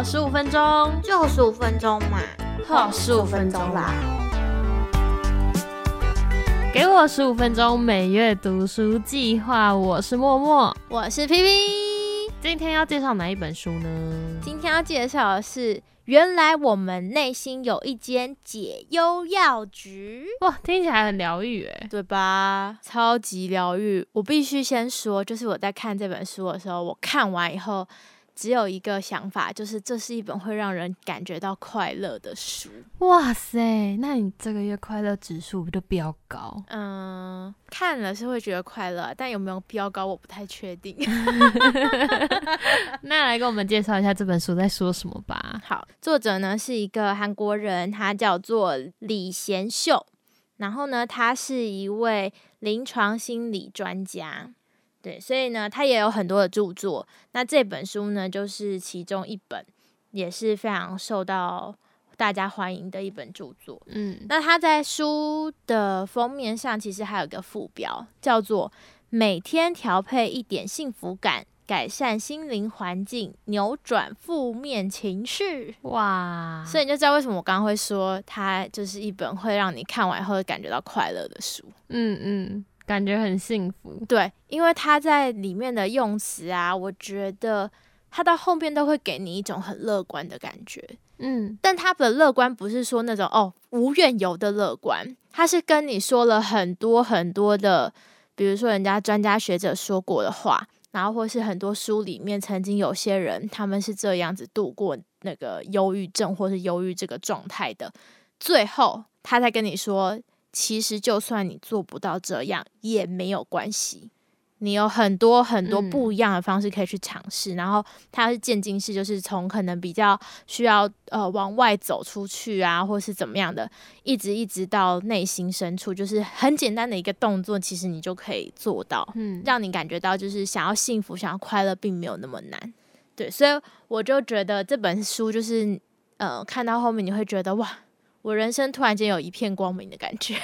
呵，十五分钟，就十五分钟嘛，呵，十五分钟啦。给我十五分钟每月读书计划，我是默默，我是 P P。今天要介绍哪一本书呢？今天要介绍的是。原来我们内心有一间解忧药局，哇，听起来很疗愈诶，对吧？超级疗愈。我必须先说，就是我在看这本书的时候，我看完以后。只有一个想法，就是这是一本会让人感觉到快乐的书。哇塞，那你这个月快乐指数不就飙高？嗯，看了是会觉得快乐，但有没有飙高，我不太确定。那来跟我们介绍一下这本书在说什么吧。好，作者呢是一个韩国人，他叫做李贤秀，然后呢，他是一位临床心理专家。对，所以呢，他也有很多的著作。那这本书呢，就是其中一本，也是非常受到大家欢迎的一本著作。嗯，那他在书的封面上，其实还有一个副标，叫做“每天调配一点幸福感，改善心灵环境，扭转负面情绪”。哇！所以你就知道为什么我刚刚会说，它就是一本会让你看完后感觉到快乐的书。嗯嗯。感觉很幸福，对，因为他在里面的用词啊，我觉得他到后面都会给你一种很乐观的感觉，嗯，但他的乐观不是说那种哦无怨尤的乐观，他是跟你说了很多很多的，比如说人家专家学者说过的话，然后或是很多书里面曾经有些人他们是这样子度过那个忧郁症或是忧郁这个状态的，最后他才跟你说。其实，就算你做不到这样也没有关系，你有很多很多不一样的方式可以去尝试。然后，它是渐进式，就是从可能比较需要呃往外走出去啊，或是怎么样的，一直一直到内心深处，就是很简单的一个动作，其实你就可以做到，嗯，让你感觉到就是想要幸福、想要快乐，并没有那么难。对，所以我就觉得这本书就是呃，看到后面你会觉得哇。我人生突然间有一片光明的感觉，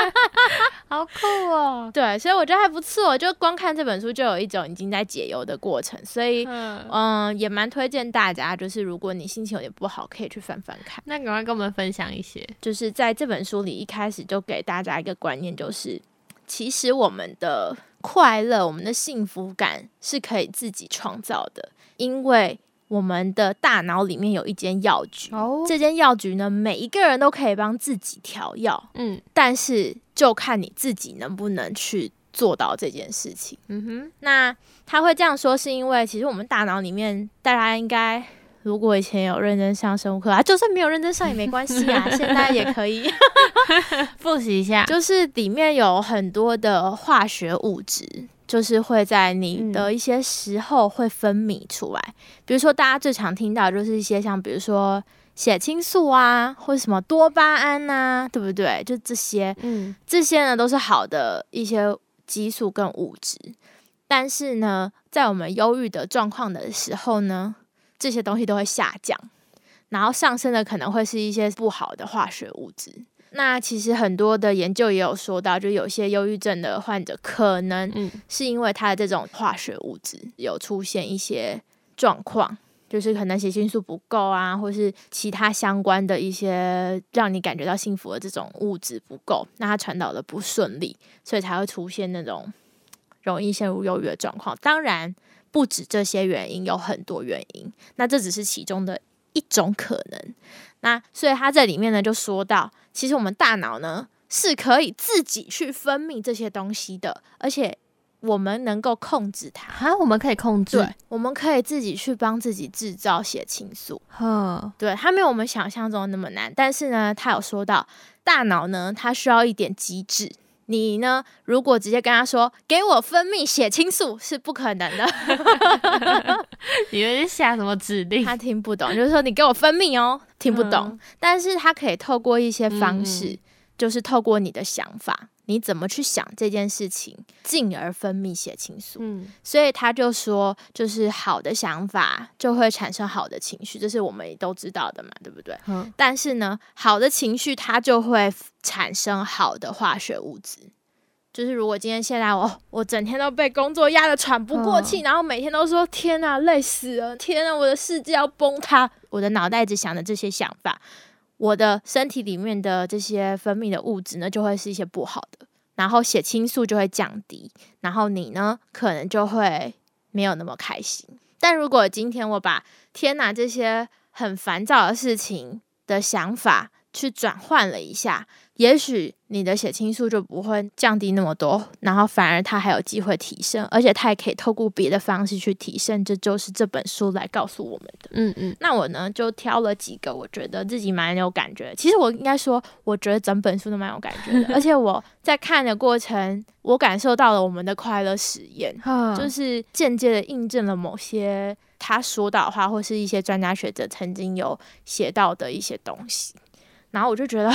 好酷哦！对，所以我觉得还不错。就光看这本书，就有一种已经在解忧的过程。所以，嗯，也蛮推荐大家，就是如果你心情有点不好，可以去翻翻看。那赶快跟我们分享一些，就是在这本书里一开始就给大家一个观念，就是其实我们的快乐、我们的幸福感是可以自己创造的，因为。我们的大脑里面有一间药局，这间药局呢，每一个人都可以帮自己调药，嗯，但是就看你自己能不能去做到这件事情。嗯哼，那他会这样说，是因为其实我们大脑里面，大家应该如果以前有认真上生物课啊，就算没有认真上也没关系啊，现在也可以。复习一下，就是里面有很多的化学物质。就是会在你的一些时候会分泌出来，比如说大家最常听到就是一些像比如说血清素啊，或者什么多巴胺呐，对不对？就这些，嗯，这些呢都是好的一些激素跟物质，但是呢，在我们忧郁的状况的时候呢，这些东西都会下降，然后上升的可能会是一些不好的化学物质。那其实很多的研究也有说到，就有些忧郁症的患者可能是因为他的这种化学物质有出现一些状况，就是可能血清素不够啊，或是其他相关的一些让你感觉到幸福的这种物质不够，那他传导的不顺利，所以才会出现那种容易陷入忧郁的状况。当然不止这些原因，有很多原因，那这只是其中的一种可能。那所以他在里面呢就说到，其实我们大脑呢是可以自己去分泌这些东西的，而且我们能够控制它啊，我们可以控制，对，我们可以自己去帮自己制造血清素，呵，对，它没有我们想象中那么难，但是呢，他有说到大脑呢，它需要一点机制。你呢？如果直接跟他说“给我分泌血清素”是不可能的。你们下什么指令？他听不懂，就是说你给我分泌哦，听不懂。但是他可以透过一些方式，就是透过你的想法。你怎么去想这件事情，进而分泌血清素？嗯，所以他就说，就是好的想法就会产生好的情绪，这是我们都知道的嘛，对不对？嗯。但是呢，好的情绪它就会产生好的化学物质，就是如果今天现在我我整天都被工作压得喘不过气，然后每天都说天啊累死了，天啊我的世界要崩塌，我的脑袋只想着这些想法，我的身体里面的这些分泌的物质呢，就会是一些不好的，然后血清素就会降低，然后你呢可能就会没有那么开心。但如果今天我把天哪这些很烦躁的事情的想法去转换了一下。也许你的血清素就不会降低那么多，然后反而它还有机会提升，而且它也可以透过别的方式去提升。这就是这本书来告诉我们的。嗯嗯，那我呢就挑了几个我觉得自己蛮有感觉。其实我应该说，我觉得整本书都蛮有感觉的。而且我在看的过程，我感受到了我们的快乐实验，就是间接的印证了某些他说到的话，或是一些专家学者曾经有写到的一些东西。然后我就觉得。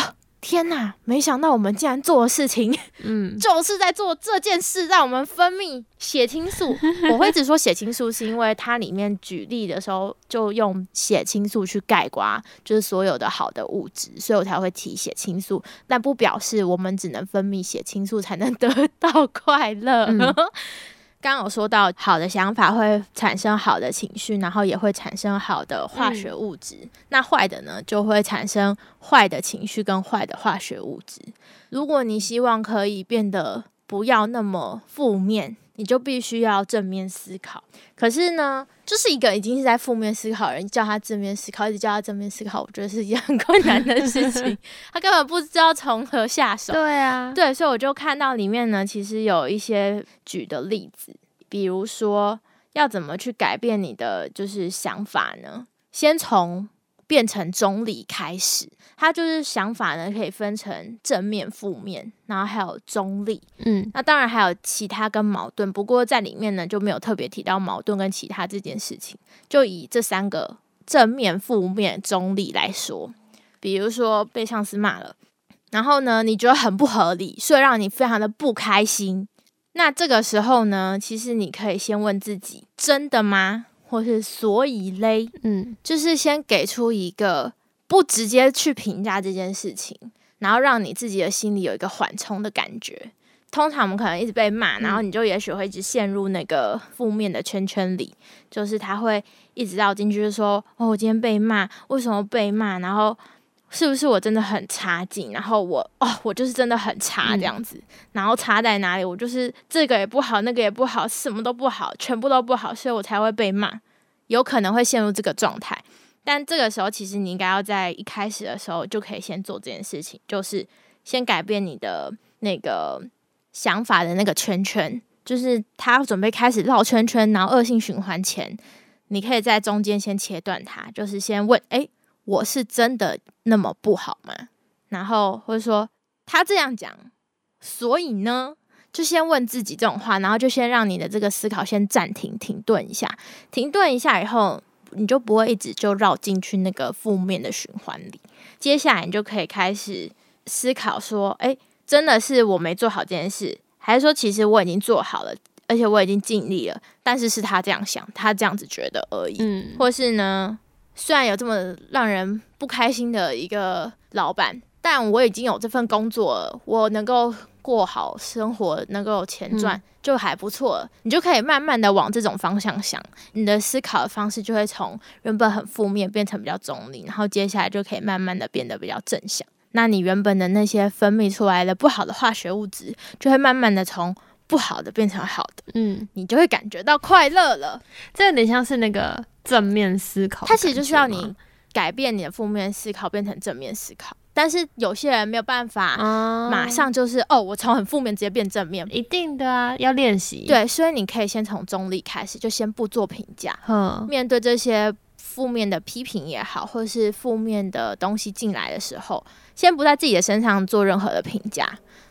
天呐！没想到我们竟然做的事情，嗯，就是在做这件事，让我们分泌血清素。我会只说血清素，是因为它里面举例的时候就用血清素去盖刮，就是所有的好的物质，所以我才会提血清素。但不表示我们只能分泌血清素才能得到快乐。刚有说到，好的想法会产生好的情绪，然后也会产生好的化学物质。那坏的呢，就会产生坏的情绪跟坏的化学物质。如果你希望可以变得不要那么负面，你就必须要正面思考。可是呢，就是一个已经是在负面思考的人，叫他正面思考，一直叫他正面思考，我觉得是一件很困难的事情。他根本不知道从何下手。对啊，对，所以我就看到里面呢，其实有一些举的例子，比如说要怎么去改变你的就是想法呢？先从变成中立开始。他就是想法呢，可以分成正面、负面，然后还有中立。嗯，那当然还有其他跟矛盾，不过在里面呢就没有特别提到矛盾跟其他这件事情。就以这三个正面、负面、中立来说，比如说被上司骂了，然后呢你觉得很不合理，所以让你非常的不开心。那这个时候呢，其实你可以先问自己：真的吗？或是所以嘞？嗯，就是先给出一个。不直接去评价这件事情，然后让你自己的心里有一个缓冲的感觉。通常我们可能一直被骂，然后你就也许会一直陷入那个负面的圈圈里，就是他会一直绕进去，就说：“哦，我今天被骂，为什么被骂？然后是不是我真的很差劲？然后我哦，我就是真的很差这样子。然后差在哪里？我就是这个也不好，那个也不好，什么都不好，全部都不好，所以我才会被骂。有可能会陷入这个状态。”但这个时候，其实你应该要在一开始的时候就可以先做这件事情，就是先改变你的那个想法的那个圈圈，就是他准备开始绕圈圈，然后恶性循环前，你可以在中间先切断它，就是先问：哎，我是真的那么不好吗？然后或者说他这样讲，所以呢，就先问自己这种话，然后就先让你的这个思考先暂停、停顿一下，停顿一下以后。你就不会一直就绕进去那个负面的循环里。接下来你就可以开始思考说：，哎，真的是我没做好这件事，还是说其实我已经做好了，而且我已经尽力了，但是是他这样想，他这样子觉得而已。嗯，或是呢，虽然有这么让人不开心的一个老板，但我已经有这份工作了，我能够。过好生活，能够有钱赚就还不错了。你就可以慢慢的往这种方向想，你的思考的方式就会从原本很负面变成比较中立，然后接下来就可以慢慢的变得比较正向。那你原本的那些分泌出来的不好的化学物质，就会慢慢的从不好的变成好的。嗯，你就会感觉到快乐了。这有点像是那个正面思考，它其实就是要你改变你的负面思考，变成正面思考。但是有些人没有办法，马上就是哦，我从很负面直接变正面，一定的啊，要练习。对，所以你可以先从中立开始，就先不做评价。嗯，面对这些负面的批评也好，或者是负面的东西进来的时候，先不在自己的身上做任何的评价，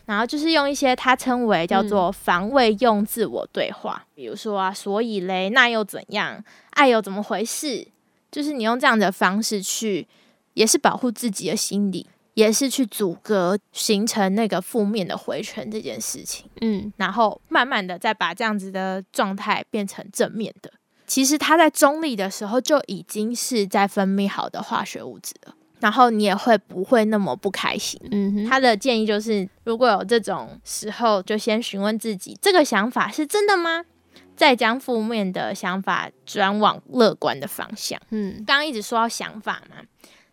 然后就是用一些他称为叫做防卫用自我对话，比如说啊，所以嘞，那又怎样？爱又怎么回事？就是你用这样的方式去，也是保护自己的心理。也是去阻隔形成那个负面的回圈这件事情，嗯，然后慢慢的再把这样子的状态变成正面的。其实它在中立的时候就已经是在分泌好的化学物质了。然后你也会不会那么不开心。嗯哼，他的建议就是，如果有这种时候，就先询问自己，这个想法是真的吗？再将负面的想法转往乐观的方向。嗯刚刚一直说到想法嘛，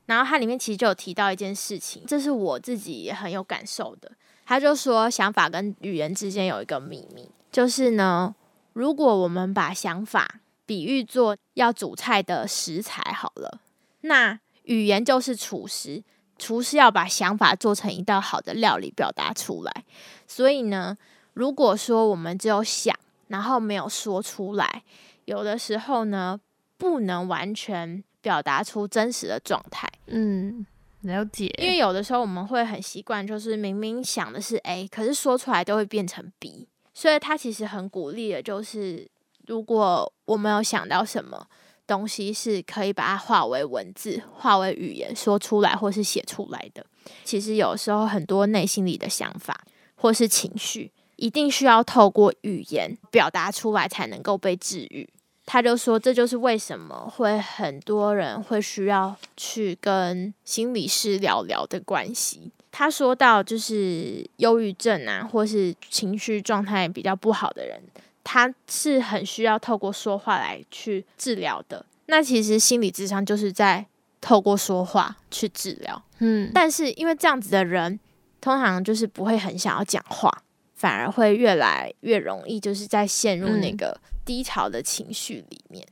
然后它里面其实就有提到一件事情，这是我自己也很有感受的。他就说，想法跟语言之间有一个秘密，就是呢，如果我们把想法比喻做要煮菜的食材好了，那语言就是厨师，厨师要把想法做成一道好的料理表达出来。所以呢，如果说我们只有想，然后没有说出来，有的时候呢，不能完全表达出真实的状态。嗯，了解，因为有的时候我们会很习惯，就是明明想的是 A，可是说出来都会变成 B。所以他其实很鼓励的，就是如果我们有想到什么东西是可以把它化为文字、化为语言说出来，或是写出来的，其实有时候很多内心里的想法或是情绪，一定需要透过语言表达出来才能够被治愈。他就说，这就是为什么会很多人会需要去跟心理师聊聊的关系。他说到，就是忧郁症啊，或是情绪状态比较不好的人，他是很需要透过说话来去治疗的。那其实心理智商就是在透过说话去治疗，嗯，但是因为这样子的人，通常就是不会很想要讲话，反而会越来越容易就是在陷入那嗯个低潮的情绪里面。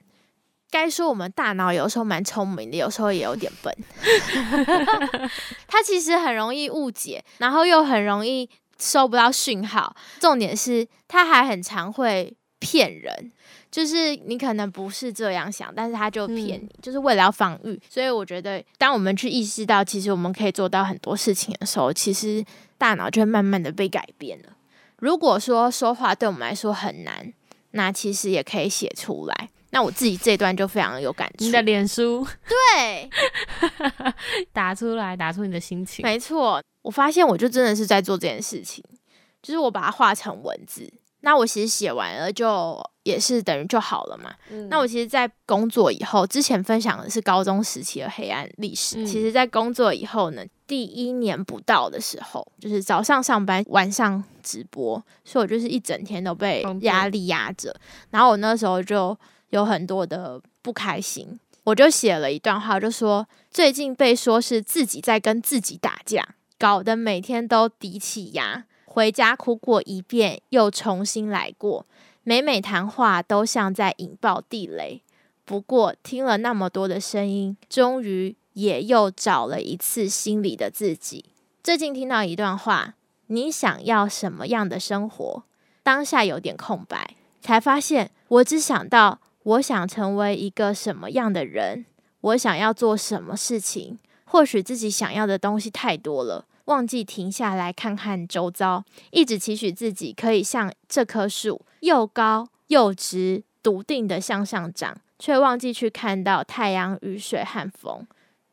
该说我们大脑有时候蛮聪明的，有时候也有点笨。它其实很容易误解，然后又很容易收不到讯号。重点是，它还很常会骗人。就是你可能不是这样想，但是他就骗你，就是为了要防御。所以我觉得，当我们去意识到其实我们可以做到很多事情的时候，其实大脑就会慢慢的被改变了。如果说说话对我们来说很难，那其实也可以写出来。那我自己这段就非常有感触你。的脸书对，打出来，打出你的心情，没错，我发现我就真的是在做这件事情，就是我把它画成文字。那我其实写完了就也是等于就好了嘛。嗯那我其实，在工作以后，之前分享的是高中时期的黑暗历史。嗯其实，在工作以后呢，第一年不到的时候，就是早上上班，晚上直播，所以我就是一整天都被压力压着。然后我那时候就有很多的不开心，我就写了一段话，就说最近被说是自己在跟自己打架，搞得每天都低气压。回家哭过一遍，又重新来过。每每谈话都像在引爆地雷。不过听了那么多的声音，终于也又找了一次心里的自己。最近听到一段话：你想要什么样的生活？当下有点空白，才发现我只想到我想成为一个什么样的人，我想要做什么事情。或许自己想要的东西太多了。忘记停下来看看周遭，一直期许自己可以像这棵树，又高又直，笃定的向上长，却忘记去看到太阳、雨水和风。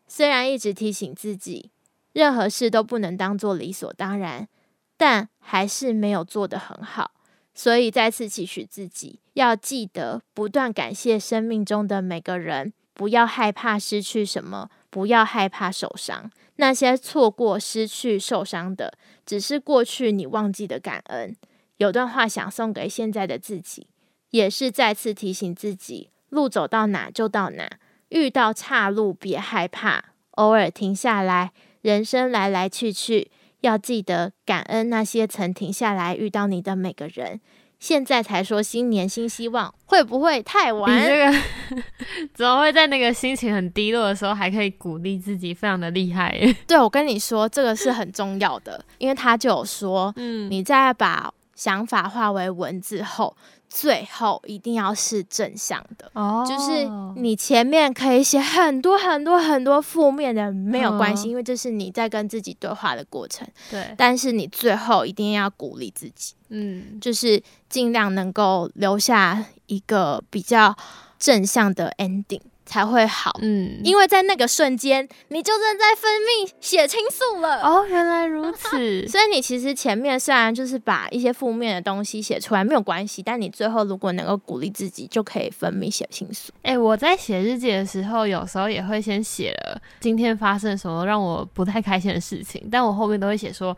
虽然一直提醒自己，任何事都不能当做理所当然，但还是没有做得很好。所以再次期许自己，要记得不断感谢生命中的每个人，不要害怕失去什么，不要害怕受伤。那些错过、失去、受伤的，只是过去你忘记的感恩。有段话想送给现在的自己，也是再次提醒自己：路走到哪就到哪，遇到岔路别害怕，偶尔停下来。人生来来去去，要记得感恩那些曾停下来遇到你的每个人。现在才说新年新希望，会不会太你晚？这个 怎么会在那个心情很低落的时候还可以鼓励自己，非常的厉害耶。对，我跟你说，这个是很重要的，因为他就有说，嗯，你在把想法化为文字后，最后一定要是正向的。哦就是你前面可以写很多很多很多负面的，没有关系，嗯因为这是你在跟自己对话的过程。对，但是你最后一定要鼓励自己，嗯，就是尽量能够留下一个比较正向的 ending。才会好。嗯，因为在那个瞬间，你就正在分泌血清素了。哦，原来如此。所以你其实前面虽然就是把一些负面的东西写出来没有关系，但你最后如果能够鼓励自己，就可以分泌血清素。哎、我在写日记的时候，有时候也会先写了今天发生什么让我不太开心的事情，但我后面都会写说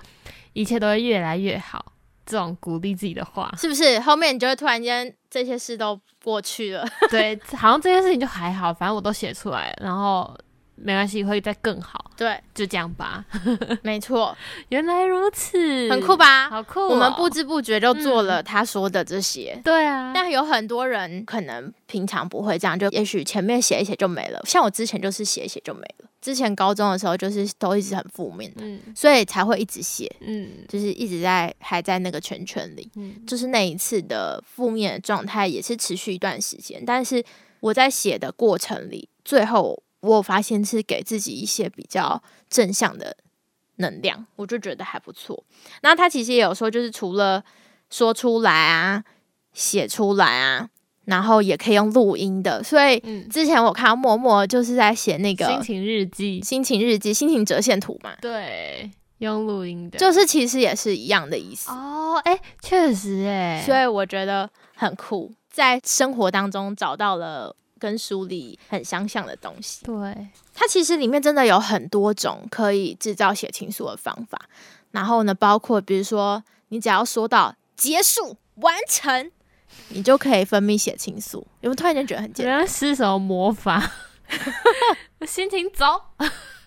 一切都会越来越好，这种鼓励自己的话。是不是？后面你就会突然间这些事都过去了。对，好像这件事情就还好，反正我都写出来了，然后没关系，会再更好，对，就这样吧。没错，原来如此，很酷？吧？好酷哦、我们不知不觉就做了他说的这些。对啊，但有很多人可能平常不会这样，就也许前面写一写就没了。像我之前就是写一写就没了。之前高中的时候就是都一直很负面的，嗯所以才会一直写，嗯就是一直在还在那个圈圈里。嗯就是那一次的负面的状态也是持续一段时间，但是我在写的过程里，最后我发现是给自己一些比较正向的能量，我就觉得还不错。然后他其实也有说，就是除了说出来啊、写出来啊，然后也可以用录音的。所以嗯，之前我看到默默就是在写那个心情日记，心情日记、心情折线图嘛，对，用录音的，就是其实也是一样的意思。哦，哎、确实、哎，所以我觉得很酷，在生活当中找到了跟书里很相像的东西。对，它其实里面真的有很多种可以制造写情书的方法，然后呢，包括比如说你只要说到结束、完成，你就可以分泌血清素。有没有突然间觉得很简单？原来是什么魔法？心情走，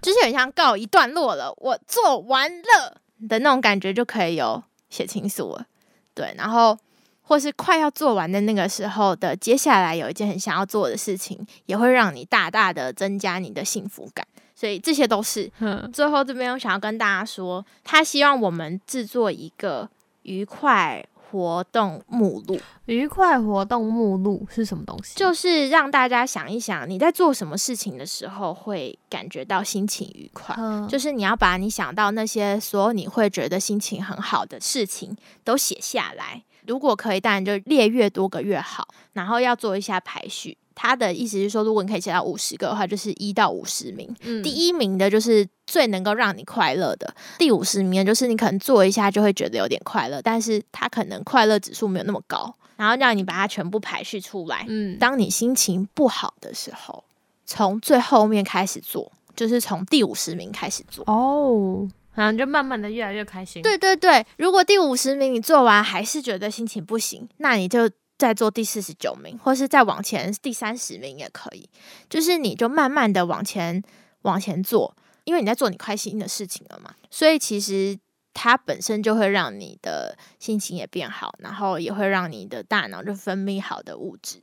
就是很像告一段落了，我做完了的那种感觉，就可以有血清素了。对，然后或是快要做完的那个时候的，接下来有一件很想要做的事情，也会让你大大的增加你的幸福感。所以这些都是 嗯最后这边我想要跟大家说，他希望我们制作一个愉快活动目录，愉快活动目录是什么东西？就是让大家想一想，你在做什么事情的时候会感觉到心情愉快。嗯就是你要把你想到那些所有你会觉得心情很好的事情都写下来，如果可以，当然就列越多个越好。然后要做一下排序。他的意思是说，如果你可以写到五十个的话，就是一到五十名。嗯第一名的就是最能够让你快乐的，第五十名就是你可能做一下就会觉得有点快乐，但是他可能快乐指数没有那么高。然后让你把它全部排序出来。嗯，当你心情不好的时候，从最后面开始做，就是从第五十名开始做。哦，然后就慢慢的越来越开心。，对对对，如果第五十名你做完还是觉得心情不行，那你就再做第四十九名，或是再往前第三十名也可以。就是你就慢慢的往前往前做，因为你在做你开心的事情了嘛，所以其实它本身就会让你的心情也变好，然后也会让你的大脑就分泌好的物质。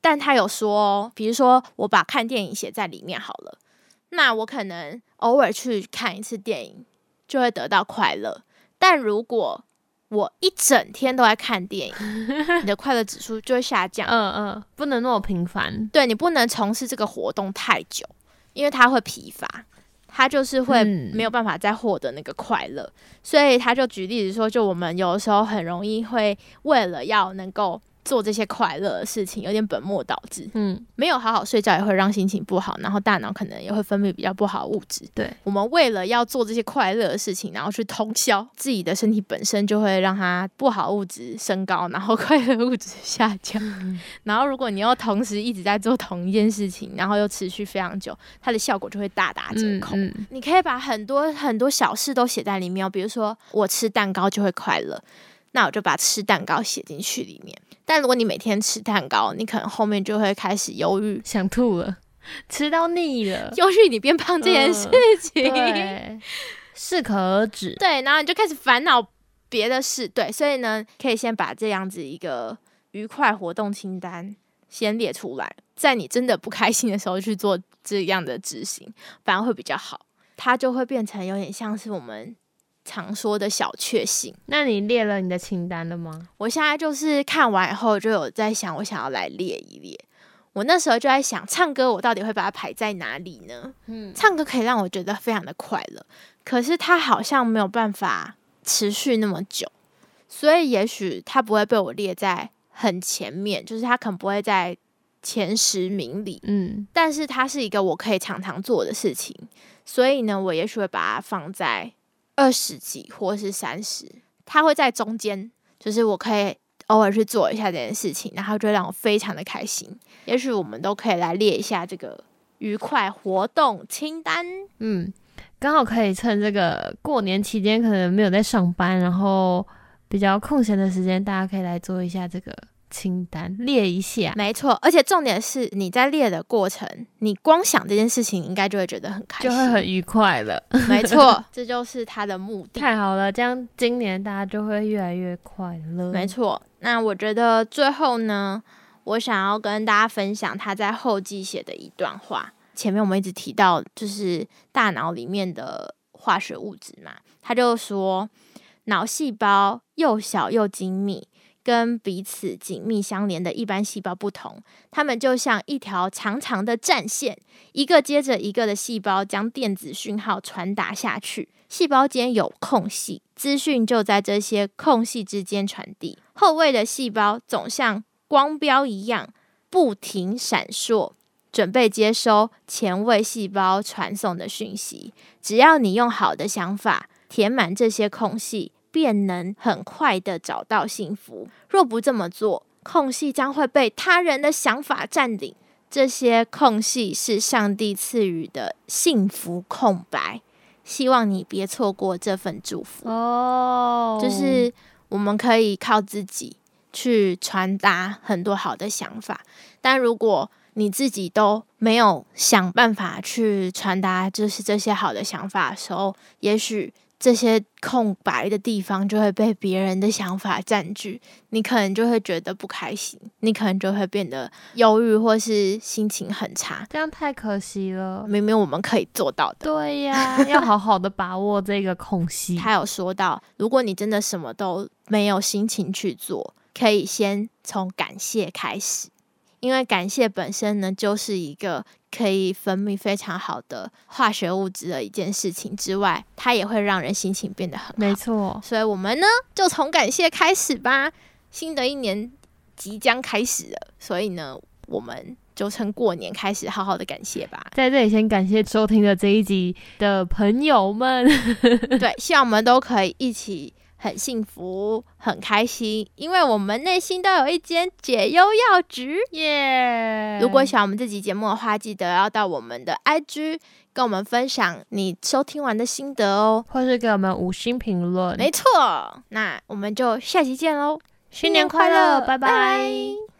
但他有说，比如说我把看电影写在里面好了，那我可能偶尔去看一次电影，就会得到快乐。但如果我一整天都在看电影，你的快乐指数就会下降。嗯嗯，不能那么频繁。对你不能从事这个活动太久，因为它会疲乏，它就是会嗯没有办法再获得那个快乐。所以他就举例子说，就我们有的时候很容易会为了要能够做这些快乐的事情，有点本末倒置。嗯，没有好好睡觉也会让心情不好，然后大脑可能也会分泌比较不好的物质。对，我们为了要做这些快乐的事情，然后去通宵，自己的身体本身就会让它不好物质升高，然后 快乐物质下降。然后如果你又同时一直在做同一件事情，然后又持续非常久，它的效果就会大打折扣。嗯嗯你可以把很多很多小事都写在里面哦，比如说我吃蛋糕就会快乐，那我就把吃蛋糕写进去里面。但如果你每天吃蛋糕，你可能后面就会开始忧郁，想吐了，吃到腻了。忧郁你变胖这件事情。对，适可而止。对，然后你就开始烦恼别的事。对，所以呢，可以先把这样子一个愉快活动清单先列出来，在你真的不开心的时候去做这样的执行，反而会比较好。它就会变成有点像是我们常说的小确幸。那你列了你的清单了吗？我现在就是看完以后就有在想，我想要来列一列。我那时候就在想，唱歌我到底会把它排在哪里呢？嗯，唱歌可以让我觉得非常的快乐，可是它好像没有办法持续那么久，所以也许它不会被我列在很前面，就是它可能不会在前十名里，嗯，但是它是一个我可以常常做的事情，所以呢，我也许会把它放在二十几或是三十，它会在中间，就是我可以偶尔去做一下这件事情，然后就让我非常的开心。也许我们都可以来列一下这个愉快活动清单。嗯，刚好可以趁这个过年期间，可能没有在上班，然后比较空闲的时间，大家可以来做一下这个清单，列一下。没错，而且重点是你在列的过程，你光想这件事情，应该就会觉得很开心，就会很愉快了。没错，这就是它的目的。太好了，这样今年大家就会越来越快乐。没错，那我觉得最后呢，我想要跟大家分享他在后记写的一段话。前面我们一直提到，就是大脑里面的化学物质嘛，他就说，脑细胞又小又精密，跟彼此紧密相连的一般细胞不同，它们就像一条长长的战线，一个接着一个的细胞将电子讯号传达下去，细胞间有空隙，资讯就在这些空隙之间传递。后位的细胞总像光标一样不停闪烁。准备接收前位细胞传送的讯息。只要你用好的想法填满这些空隙，便能很快的找到幸福。若不这么做，空隙将会被他人的想法占领。这些空隙是上帝赐予的幸福空白。希望你别错过这份祝福。哦，就是我们可以靠自己去传达很多好的想法，但如果你自己都没有想办法去传达，就是这些好的想法的时候，也许这些空白的地方就会被别人的想法占据，你可能就会觉得不开心，你可能就会变得忧郁或是心情很差。这样太可惜了。明明我们可以做到的，对呀，要好好的把握这个空隙。他有说到，如果你真的什么都没有心情去做，可以先从感谢开始。因为感谢本身呢，就是一个可以分泌非常好的化学物质的一件事情之外，它也会让人心情变得很好。没错，所以我们呢，就从感谢开始吧。新的一年即将开始了，所以呢，我们就趁过年开始好好的感谢吧。在这里先感谢收听的这一集的朋友们，对，希望我们都可以一起。很幸福，很开心，因为我们内心都有一间解忧药局耶！如果喜欢我们这集节目的话，记得要到我们的 IG 跟我们分享你收听完的心得哦，或是给我们五星评论。没错，那我们就下期见喽！新年快乐，拜拜。